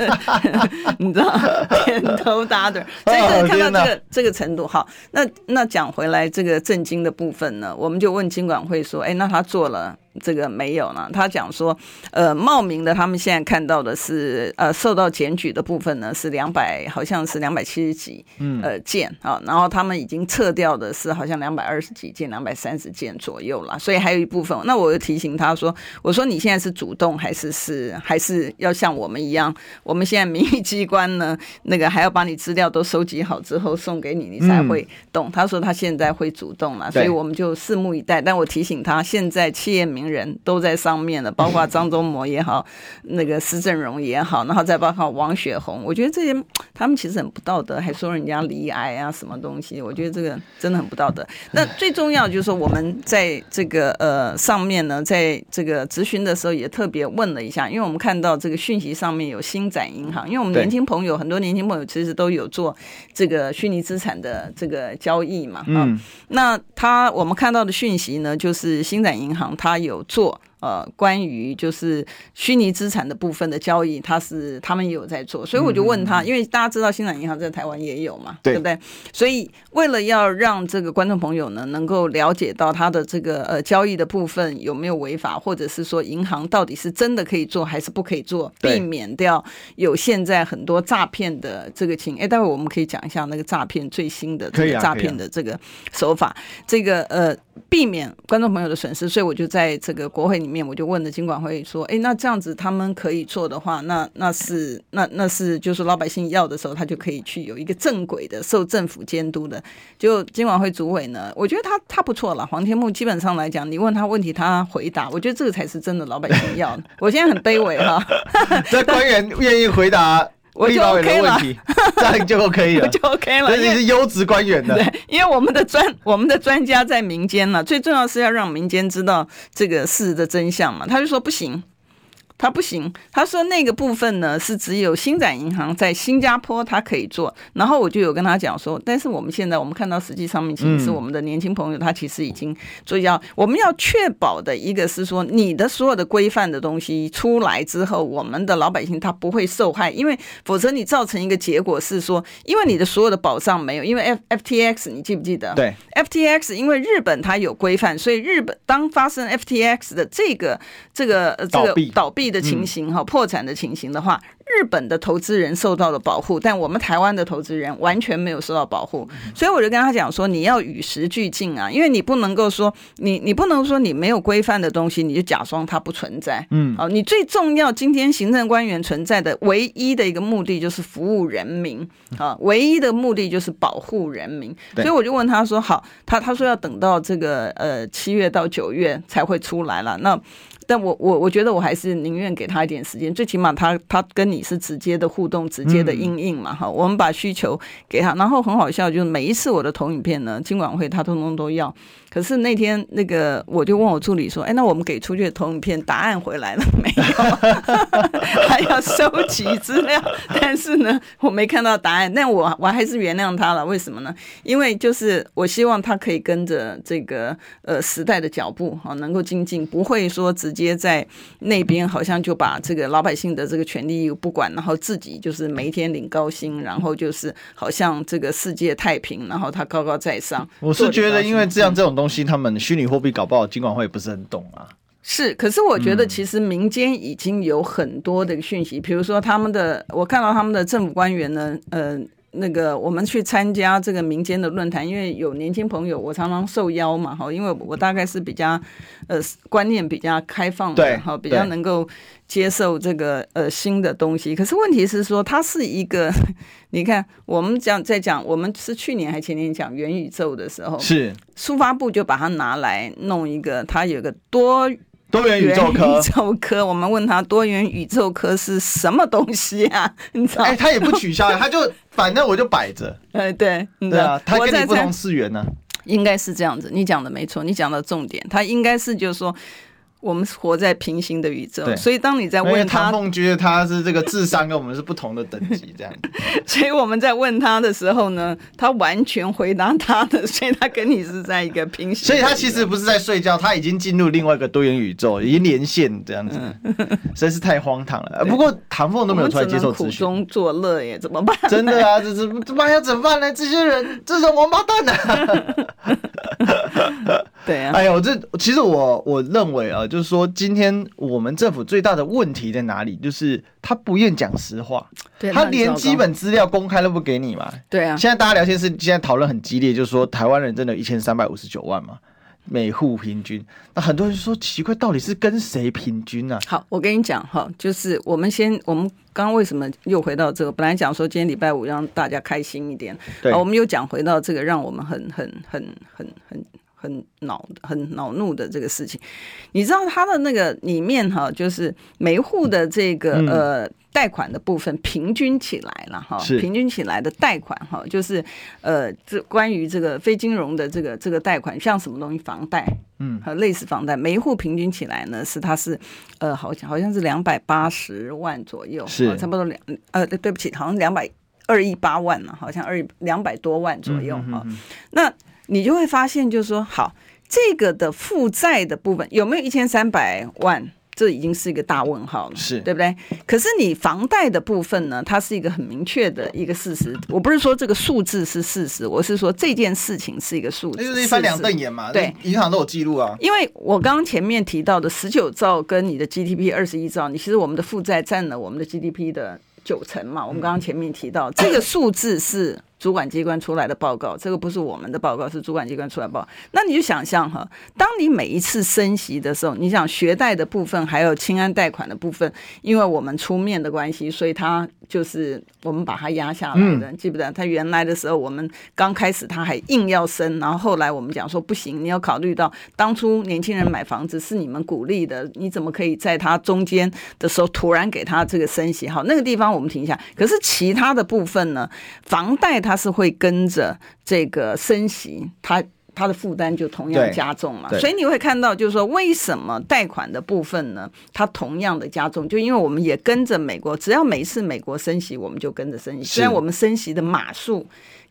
你知道点头打盹儿，所以看到这个这个程度。好，那那讲回来这个震惊的部分呢，我们就问金管会说，哎，那他做了。这个没有呢，他讲说，呃，茂名的，他们现在看到的是，呃，受到检举的部分呢是两百，好像是两百七十几，嗯，呃，件啊，然后他们已经撤掉的是好像两百二十几件，两百三十件左右了，所以还有一部分。那我又提醒他说，我说你现在是主动还是是还是要像我们一样，我们现在民意机关呢，那个还要把你资料都收集好之后送给你，你才会动。嗯、他说他现在会主动了，所以我们就拭目以待。但我提醒他，现在企业名。人都在上面了，包括 张忠谋也好，那个施正荣也好，然后再包括王雪红，我觉得这些他们其实很不道德，还说人家离癌啊什么东西，我觉得这个真的很不道德。那 最重要就是说，我们在这个呃上面呢，在这个咨询的时候也特别问了一下，因为我们看到这个讯息上面有星展银行，因为我们年轻朋友很多年轻朋友其实都有做这个虚拟资产的这个交易嘛，嗯，那他我们看到的讯息呢，就是星展银行它有。有做。呃，关于就是虚拟资产的部分的交易，他是他们也有在做，所以我就问他，因为大家知道新展银行在台湾也有嘛，对，对不对？所以为了要让这个观众朋友呢能够了解到他的这个呃交易的部分有没有违法，或者是说银行到底是真的可以做还是不可以做，避免掉有现在很多诈骗的这个情。哎，待会我们可以讲一下那个诈骗最新的这个诈骗的这个手法，这个呃避免观众朋友的损失，所以我就在这个国会。里面我就问了金管会说，哎，那这样子他们可以做的话，那那是那那是就是老百姓要的时候，他就可以去有一个正轨的受政府监督的。就金管会主委呢，我觉得他他不错了。黄天木基本上来讲，你问他问题，他回答，我觉得这个才是真的老百姓要的。我现在很卑微哈，这官员愿意回答。我 就 OK 了，这样就 OK 了，就 OK 了。所以你是优质官员的，对，因为我们的专我们的专家在民间呢，最重要是要让民间知道这个事的真相嘛。他就说不行。他不行，他说那个部分呢是只有星展银行在新加坡他可以做，然后我就有跟他讲说，但是我们现在我们看到实际上面其实是我们的年轻朋友他其实已经做要我们要确保的一个是说你的所有的规范的东西出来之后，我们的老百姓他不会受害，因为否则你造成一个结果是说，因为你的所有的保障没有，因为 F FTX 你记不记得？对，FTX 因为日本它有规范，所以日本当发生 FTX 的这个这个这个倒闭。的情形哈，破产的情形的话，日本的投资人受到了保护，但我们台湾的投资人完全没有受到保护，所以我就跟他讲说，你要与时俱进啊，因为你不能够说你你不能说你没有规范的东西，你就假装它不存在，嗯，好，你最重要，今天行政官员存在的唯一的一个目的就是服务人民。啊，唯一的目的就是保护人民，所以我就问他说，好，他他说要等到这个呃七月到九月才会出来了，那。但我我我觉得我还是宁愿给他一点时间，最起码他他跟你是直接的互动，直接的应应嘛哈。我们把需求给他，然后很好笑，就是每一次我的投影片呢，金管会他通通都要。可是那天那个我就问我助理说，哎，那我们给出去的投影片答案回来了没有？还要收集资料，但是呢，我没看到答案。但我我还是原谅他了，为什么呢？因为就是我希望他可以跟着这个呃时代的脚步哈，能够精进，不会说直接在那边好像就把这个老百姓的这个权利不管，然后自己就是每一天领高薪，然后就是好像这个世界太平，然后他高高在上。我是觉得，因为这样这种东西，他们虚拟货币搞不好，金管会不是很懂啊。是，可是我觉得其实民间已经有很多的讯息，比如说他们的，我看到他们的政府官员呢，呃。那个，我们去参加这个民间的论坛，因为有年轻朋友，我常常受邀嘛，哈，因为我大概是比较，呃，观念比较开放的，哈，比较能够接受这个呃新的东西。可是问题是说，它是一个，你看，我们讲在讲，我们是去年还前年讲元宇宙的时候，是，书发部就把它拿来弄一个，它有个多。多元宇宙科，宇宙科，我们问他多元宇宙科是什么东西啊？你知道？哎，他也不取消，他就 反正我就摆着。哎，对，对啊，他跟你不同次元呢，应该是这样子。你讲的没错，你讲的重点，他应该是就是说。我们活在平行的宇宙，所以当你在问他，唐凤觉得他是这个智商跟我们是不同的等级，这样。所以我们在问他的时候呢，他完全回答他的，所以他跟你是在一个平行。所以他其实不是在睡觉，他已经进入另外一个多元宇宙，已经连线这样子，实在是太荒唐了。不过唐凤都没有出来接受苦中作乐耶，怎么办？真的啊，这这这妈要怎么办呢？这些人这种王八蛋啊！对啊，哎呦，这其实我我认为啊，就是说今天我们政府最大的问题在哪里？就是他不愿讲实话，对他连基本资料公开都不给你嘛。对啊，现在大家聊天是现在讨论很激烈，就是说台湾人真的一千三百五十九万嘛，每户平均。那很多人就说奇怪，到底是跟谁平均啊？好，我跟你讲哈，就是我们先，我们刚刚为什么又回到这个？本来讲说今天礼拜五让大家开心一点，对，我们又讲回到这个，让我们很很很很很。很恼很恼怒的这个事情，你知道它的那个里面哈，就是每户的这个呃贷款的部分平均起来了哈，平均起来的贷款哈，就是呃这关于这个非金融的这个这个贷款，像什么东西房贷，嗯，和类似房贷，每一户平均起来呢是它是呃好像好像是两百八十万左右，是。差不多两呃对不起，好像两百二亿八万呢，好像二两百多万左右哈，那。你就会发现，就是说，好，这个的负债的部分有没有一千三百万？这已经是一个大问号了，是对不对？可是你房贷的部分呢，它是一个很明确的一个事实。我不是说这个数字是事实，我是说这件事情是一个数字。那就是一翻两瞪眼嘛。对，银行都有记录啊。因为我刚刚前面提到的十九兆跟你的 GDP 二十一兆，你其实我们的负债占了我们的 GDP 的九成嘛。我们刚刚前面提到这个数字是。主管机关出来的报告，这个不是我们的报告，是主管机关出来报告。那你就想象哈，当你每一次升息的时候，你想学贷的部分，还有清安贷款的部分，因为我们出面的关系，所以它就是我们把它压下来的。记不得？他原来的时候，我们刚开始他还硬要升，然后后来我们讲说不行，你要考虑到当初年轻人买房子是你们鼓励的，你怎么可以在他中间的时候突然给他这个升息？好，那个地方我们停下。可是其他的部分呢，房贷。它是会跟着这个升息，它它的负担就同样加重嘛。所以你会看到，就是说，为什么贷款的部分呢？它同样的加重，就因为我们也跟着美国，只要每一次美国升息，我们就跟着升息。虽然我们升息的码数。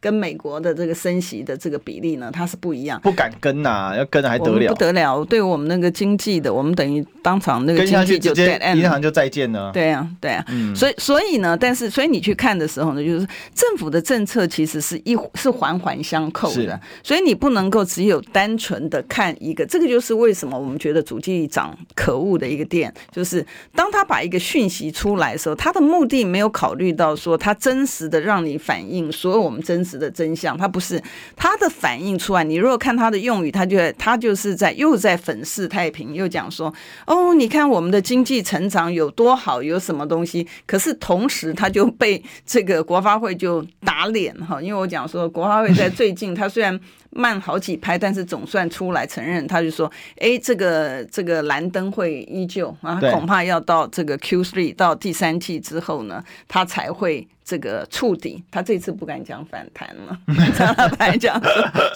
跟美国的这个升息的这个比例呢，它是不一样，不敢跟呐、啊，要跟还得了？不得了！对我们那个经济的，我们等于当场那个经济就 dead end，银行就再见了。对啊，对啊，嗯、所以所以呢，但是所以你去看的时候呢，就是政府的政策其实是一是环环相扣的，所以你不能够只有单纯的看一个。这个就是为什么我们觉得主计长可恶的一个点，就是当他把一个讯息出来的时候，他的目的没有考虑到说他真实的让你反映所有我们真实的。真相，他不是他的反应出来。你如果看他的用语，他就他就是在又在粉饰太平，又讲说哦，你看我们的经济成长有多好，有什么东西。可是同时他就被这个国发会就打脸哈，因为我讲说国发会在最近，他虽然慢好几拍，但是总算出来承认，他就说哎，这个这个蓝灯会依旧啊，恐怕要到这个 Q three 到第三季之后呢，他才会。这个触底，他这次不敢讲反弹了，他还讲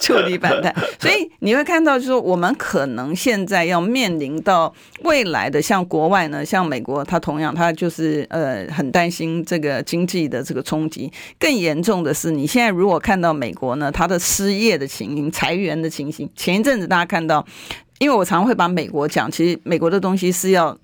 触底反弹，所以你会看到，就是说我们可能现在要面临到未来的，像国外呢，像美国，他同样他就是呃很担心这个经济的这个冲击。更严重的是，你现在如果看到美国呢，它的失业的情形、裁员的情形，前一阵子大家看到。因为我常会把美国讲，其实美国的东西是要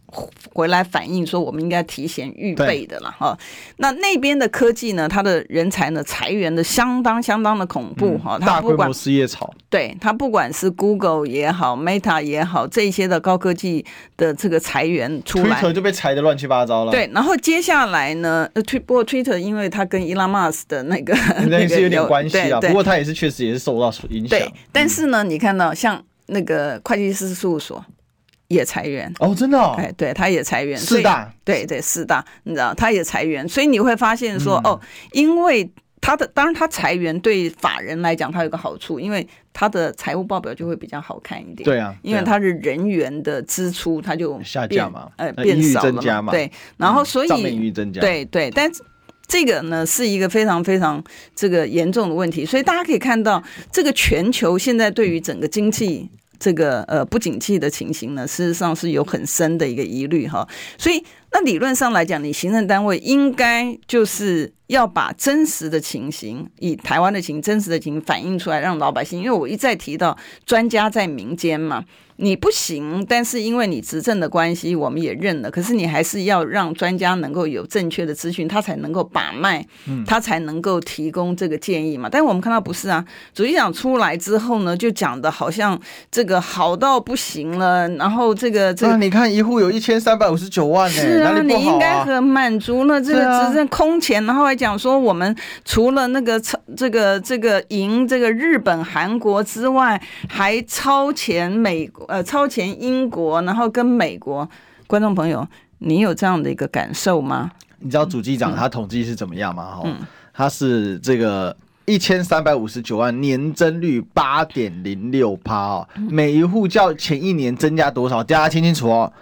回来反映说，我们应该提前预备的了哈。那那边的科技呢，它的人才呢，裁员的相当相当的恐怖哈。大规模失业潮。对，它不管是 Google 也好，Meta 也好，这些的高科技的这个裁员出来，Twitter 就被裁的乱七八糟了。对，然后接下来呢，呃，推不过 Twitter，因为它跟 Elon Musk 的那个那是有点关系啊。不过它也是确实也是受到影响。对，但是呢，你看到像。那个会计师事务所也裁员哦，真的哦，哎，对，他也裁员，四大，对对，四大，你知道，他也裁员，所以你会发现说，嗯、哦，因为。他的当然他裁员对法人来讲，他有个好处，因为他的财务报表就会比较好看一点。对啊，因为他的人员的支出他就下降嘛，呃，变少嘛。对，然后所以账面增加。对对，但这个呢是一个非常非常这个严重的问题，所以大家可以看到，这个全球现在对于整个经济。这个呃不景气的情形呢，事实上是有很深的一个疑虑哈，所以那理论上来讲，你行政单位应该就是要把真实的情形，以台湾的情真实的情形反映出来，让老百姓，因为我一再提到专家在民间嘛。你不行，但是因为你执政的关系，我们也认了。可是你还是要让专家能够有正确的资讯，他才能够把脉，他才能够提供这个建议嘛。但是我们看到不是啊，主席长出来之后呢，就讲的好像这个好到不行了。然后这个这个，你看一户有一千三百五十九万呢，是啊，啊你应该很满足了。这个执政空前，然后还讲说我们除了那个超这个这个赢这个日本、韩国之外，还超前美国。呃，超前英国，然后跟美国，观众朋友，你有这样的一个感受吗？你知道主机长他统计是怎么样吗？哈、嗯，他是这个一千三百五十九万，年增率八点零六趴哦，每一户较前一年增加多少？大家听清楚哦，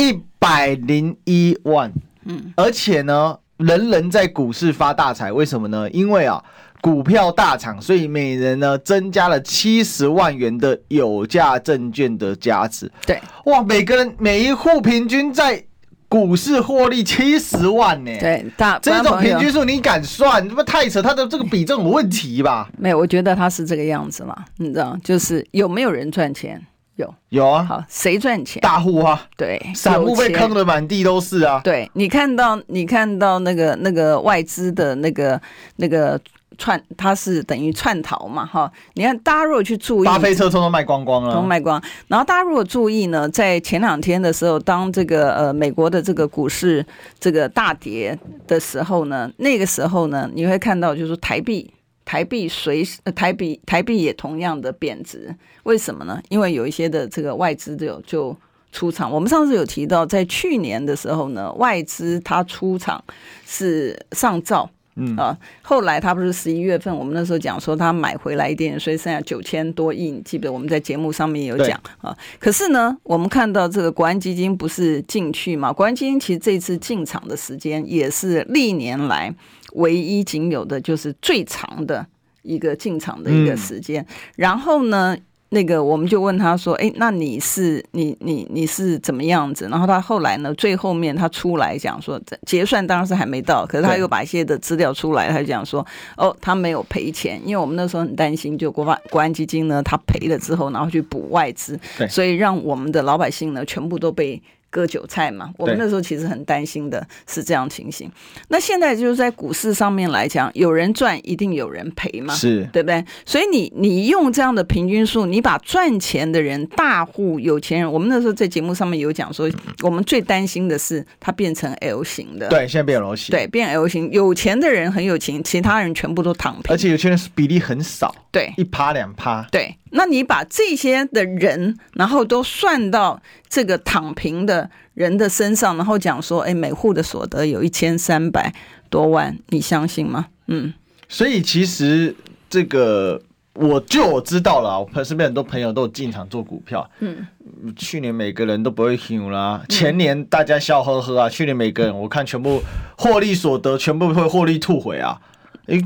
一百零一万。嗯，而且呢，人人在股市发大财，为什么呢？因为啊。股票大涨，所以每人呢增加了七十万元的有价证券的价值。对，哇，每个人每一户平均在股市获利七十万呢。对，大这种平均数你敢算？这不太扯，他的这个比重有问题吧？没有，我觉得他是这个样子嘛，你知道，就是有没有人赚钱？有，有啊。好，谁赚钱？大户啊。对，散户被坑的满地都是啊。对，你看到你看到那个那个外资的那个那个。串，它是等于串逃嘛，哈！你看，大家如果去注意，巴菲特通通卖光光了，通卖光。然后大家如果注意呢，在前两天的时候，当这个呃美国的这个股市这个大跌的时候呢，那个时候呢，你会看到就是台币，台币随台币台币也同样的贬值。为什么呢？因为有一些的这个外资就就出场。我们上次有提到，在去年的时候呢，外资它出场是上兆。嗯啊，后来他不是十一月份，我们那时候讲说它买回来一点，所以剩下九千多亿，你记得我们在节目上面有讲啊。可是呢，我们看到这个国安基金不是进去嘛？国安基金其实这次进场的时间也是历年来唯一仅有的，就是最长的一个进场的一个时间。嗯、然后呢？那个，我们就问他说：“哎，那你是你你你是怎么样子？”然后他后来呢，最后面他出来讲说，结算当然是还没到，可是他又把一些的资料出来，他就讲说：“哦，他没有赔钱，因为我们那时候很担心，就国发国安基金呢，他赔了之后，然后去补外资，所以让我们的老百姓呢，全部都被。”割韭菜嘛，我们那时候其实很担心的是这样情形。那现在就是在股市上面来讲，有人赚一定有人赔嘛，是对不对？所以你你用这样的平均数，你把赚钱的人、大户、有钱人，我们那时候在节目上面有讲说，我们最担心的是它变成 L 型的。对，现在变 L 型。对，变 L 型，有钱的人很有钱，其他人全部都躺平。而且有钱人是比例很少，对，一趴两趴。对，那你把这些的人，然后都算到这个躺平的。人的身上，然后讲说，哎，每户的所得有一千三百多万，你相信吗？嗯，所以其实这个，我就我知道了，我身边很多朋友都有进场做股票，嗯，去年每个人都不会赢啦，前年大家笑呵呵啊，去年每个人我看全部获利所得全部会获利吐回啊。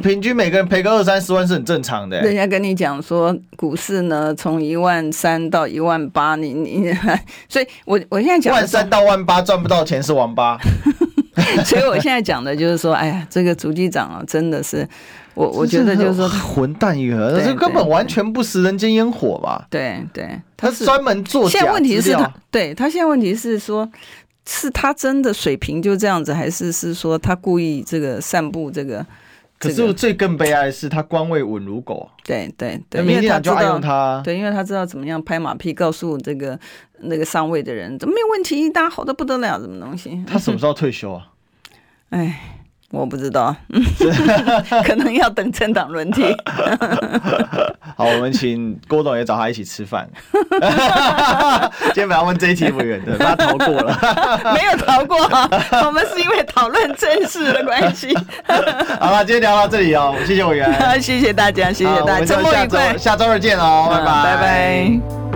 平均每个人赔个二三十万是很正常的。人家跟你讲说，股市呢从一万三到一万八，你你，所以我我现在讲万三到万八赚不到钱是王八。所以我现在讲的就是说，哎呀，这个主机长啊，真的是我 我觉得就是说混蛋一个，这根本完全不食人间烟火吧？对对，他是专门做。现在问题是他对他现在问题是说，是他真的水平就这样子，还是是说他故意这个散布这个？可是最更悲哀的是，他官位稳如狗。对对对，民进党就爱用他。对，因为他知道怎么样拍马屁，告诉这个那个上位的人，怎么没有问题，大家好的不得了，什么东西？他什么时候退休啊？哎，我不知道，可能要等政党轮替。好，我们请郭董也找他一起吃饭。今天本来问这一题委员的，他逃过了，没有逃过。我们是因为讨论正事的关系。好了，今天聊到这里哦，谢谢委员，谢谢大家，谢谢大家，周末愉快，下周二见哦，拜拜，拜拜。